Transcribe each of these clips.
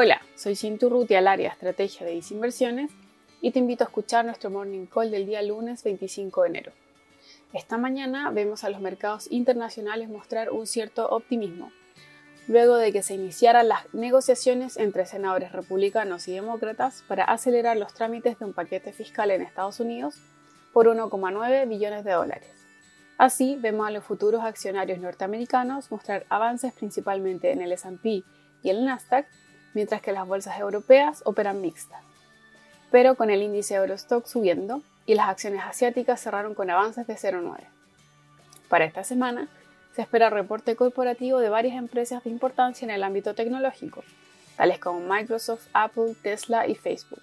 Hola, soy Cintu Ruti al área Estrategia de Disinversiones y te invito a escuchar nuestro Morning Call del día lunes 25 de enero. Esta mañana vemos a los mercados internacionales mostrar un cierto optimismo, luego de que se iniciaran las negociaciones entre senadores republicanos y demócratas para acelerar los trámites de un paquete fiscal en Estados Unidos por 1,9 billones de dólares. Así, vemos a los futuros accionarios norteamericanos mostrar avances principalmente en el S&P y el Nasdaq, mientras que las bolsas europeas operan mixtas. Pero con el índice Eurostock subiendo y las acciones asiáticas cerraron con avances de 0,9. Para esta semana, se espera reporte corporativo de varias empresas de importancia en el ámbito tecnológico, tales como Microsoft, Apple, Tesla y Facebook.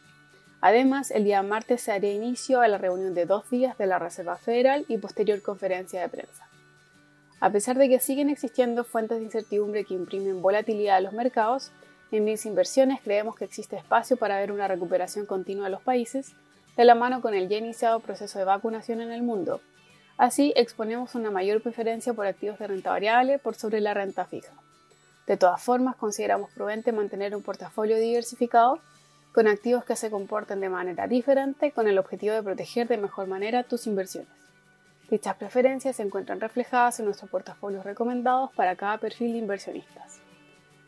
Además, el día martes se haría inicio a la reunión de dos días de la Reserva Federal y posterior conferencia de prensa. A pesar de que siguen existiendo fuentes de incertidumbre que imprimen volatilidad a los mercados, en mis inversiones creemos que existe espacio para ver una recuperación continua de los países, de la mano con el ya iniciado proceso de vacunación en el mundo, Así, exponemos una mayor preferencia por activos de renta variable por sobre la renta fija. De todas formas, consideramos prudente mantener un portafolio diversificado con activos que se comporten de manera diferente con el objetivo de proteger de mejor manera tus inversiones. Dichas preferencias se encuentran reflejadas en nuestros portafolios recomendados para cada perfil de inversionistas.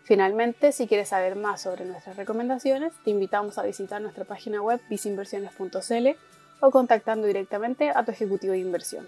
Finalmente, si quieres saber más sobre nuestras recomendaciones, te invitamos a visitar nuestra página web visinversiones.cl o contactando directamente a tu ejecutivo de inversión.